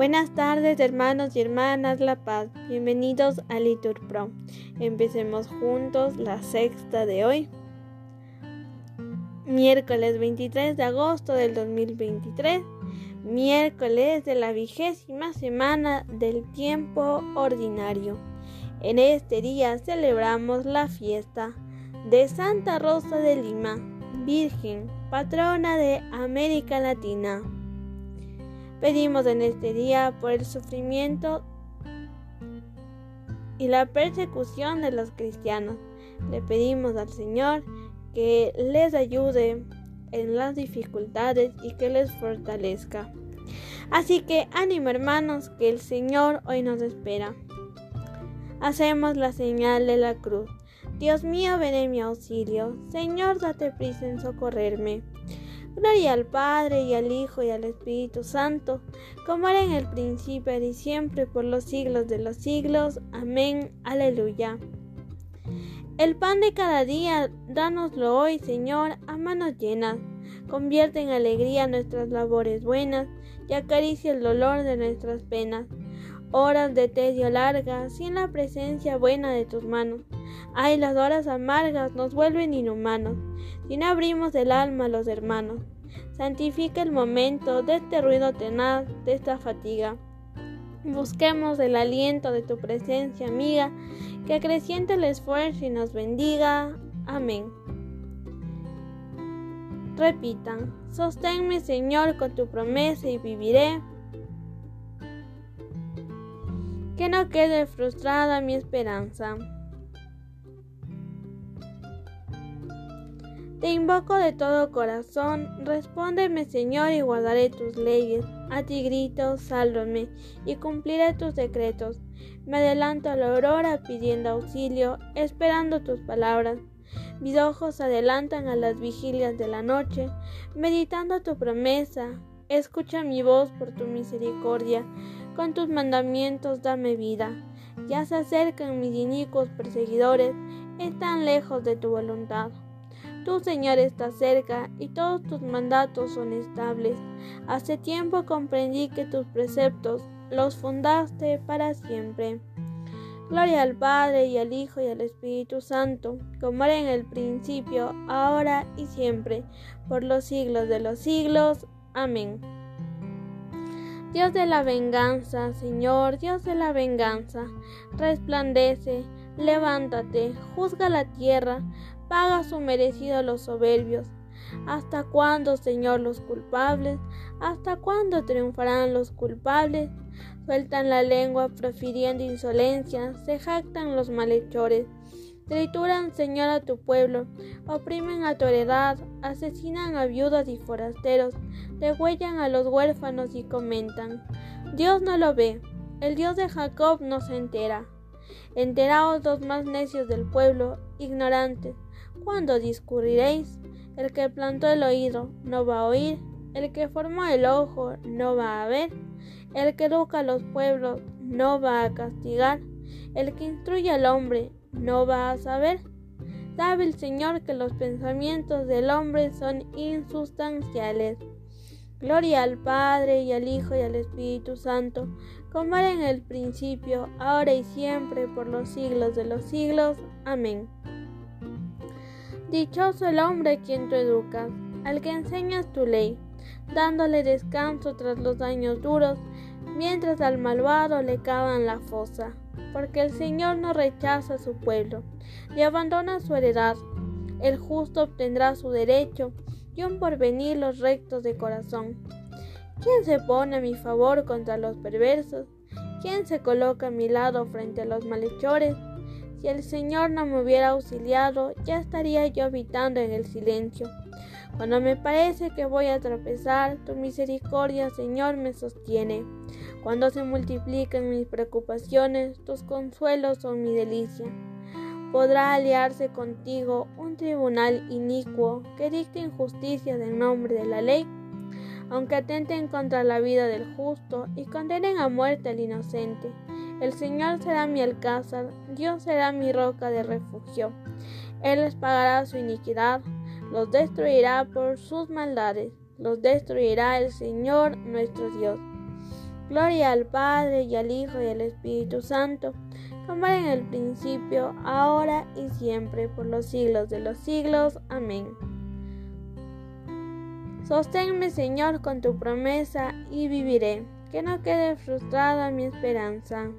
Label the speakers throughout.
Speaker 1: Buenas tardes hermanos y hermanas La Paz, bienvenidos a Litur Pro. Empecemos juntos la sexta de hoy. Miércoles 23 de agosto del 2023, miércoles de la vigésima semana del tiempo ordinario. En este día celebramos la fiesta de Santa Rosa de Lima, Virgen, patrona de América Latina. Pedimos en este día por el sufrimiento y la persecución de los cristianos. Le pedimos al Señor que les ayude en las dificultades y que les fortalezca. Así que ánimo hermanos, que el Señor hoy nos espera. Hacemos la señal de la cruz. Dios mío, ven en mi auxilio. Señor, date prisa en socorrerme. Gloria al Padre y al Hijo y al Espíritu Santo, como era en el principio y siempre por los siglos de los siglos. Amén. Aleluya. El pan de cada día, dánoslo hoy, Señor, a manos llenas. Convierte en alegría nuestras labores buenas y acaricia el dolor de nuestras penas. Horas de tedio largas, sin la presencia buena de tus manos. Ay, las horas amargas nos vuelven inhumanos, si no abrimos el alma a los hermanos. Santifica el momento de este ruido tenaz, de esta fatiga. Busquemos el aliento de tu presencia, amiga, que acreciente el esfuerzo y nos bendiga. Amén. Repitan, sosténme Señor con tu promesa y viviré. Que no quede frustrada mi esperanza. Te invoco de todo corazón, respóndeme Señor y guardaré tus leyes. A ti grito, sálvame y cumpliré tus decretos. Me adelanto a la aurora pidiendo auxilio, esperando tus palabras. Mis ojos adelantan a las vigilias de la noche, meditando tu promesa. Escucha mi voz por tu misericordia, con tus mandamientos dame vida. Ya se acercan mis inicuos perseguidores, están lejos de tu voluntad. Tu Señor está cerca y todos tus mandatos son estables. Hace tiempo comprendí que tus preceptos los fundaste para siempre. Gloria al Padre y al Hijo y al Espíritu Santo, como era en el principio, ahora y siempre, por los siglos de los siglos. Amén. Dios de la venganza, Señor, Dios de la venganza, resplandece, levántate, juzga la tierra, paga su merecido a los soberbios. ¿Hasta cuándo, Señor, los culpables? ¿Hasta cuándo triunfarán los culpables? Sueltan la lengua profiriendo insolencia, se jactan los malhechores. Trituran, Señor, a tu pueblo, oprimen a tu heredad, asesinan a viudas y forasteros, degüellan a los huérfanos y comentan. Dios no lo ve, el Dios de Jacob no se entera. Enteraos los más necios del pueblo, ignorantes, ¿Cuándo discurriréis? El que plantó el oído no va a oír, el que formó el ojo no va a ver, el que educa a los pueblos no va a castigar, el que instruye al hombre no va a saber. Sabe el Señor que los pensamientos del hombre son insustanciales. Gloria al Padre y al Hijo y al Espíritu Santo, como era en el principio, ahora y siempre, por los siglos de los siglos. Amén. Dichoso el hombre quien tú educas, al que enseñas tu ley, dándole descanso tras los años duros, mientras al malvado le cavan la fosa, porque el Señor no rechaza a su pueblo, ni abandona su heredad. El justo obtendrá su derecho, y un porvenir los rectos de corazón. ¿Quién se pone a mi favor contra los perversos? ¿Quién se coloca a mi lado frente a los malhechores? Si el Señor no me hubiera auxiliado, ya estaría yo habitando en el silencio. Cuando me parece que voy a tropezar, tu misericordia, Señor, me sostiene. Cuando se multiplican mis preocupaciones, tus consuelos son mi delicia. ¿Podrá aliarse contigo un tribunal inicuo que dicte injusticia en nombre de la ley? Aunque atenten contra la vida del justo y condenen a muerte al inocente, el Señor será mi alcázar, Dios será mi roca de refugio. Él les pagará su iniquidad, los destruirá por sus maldades, los destruirá el Señor nuestro Dios. Gloria al Padre y al Hijo y al Espíritu Santo, como era en el principio, ahora y siempre, por los siglos de los siglos. Amén. Sosténme, Señor, con tu promesa y viviré, que no quede frustrada mi esperanza.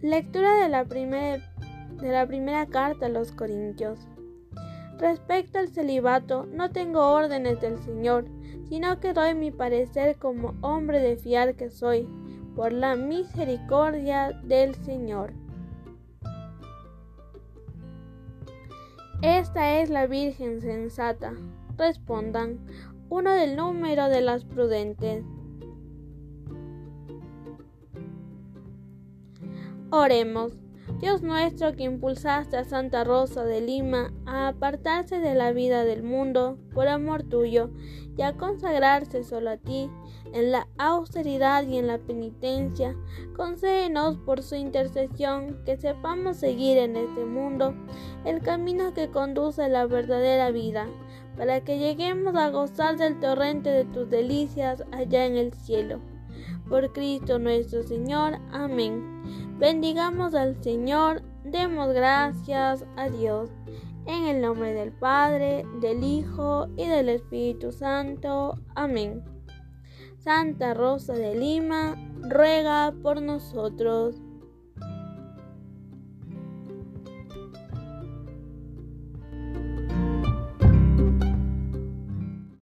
Speaker 1: Lectura de la, de la primera carta a los Corintios. Respecto al celibato, no tengo órdenes del Señor, sino que doy mi parecer como hombre de fiar que soy, por la misericordia del Señor. Esta es la Virgen sensata. Respondan, uno del número de las prudentes. Oremos. Dios nuestro que impulsaste a Santa Rosa de Lima a apartarse de la vida del mundo por amor tuyo y a consagrarse solo a ti en la austeridad y en la penitencia, concédenos por su intercesión que sepamos seguir en este mundo el camino que conduce a la verdadera vida, para que lleguemos a gozar del torrente de tus delicias allá en el cielo. Por Cristo nuestro Señor. Amén. Bendigamos al Señor, demos gracias a Dios. En el nombre del Padre, del Hijo y del Espíritu Santo. Amén. Santa Rosa de Lima, ruega por nosotros.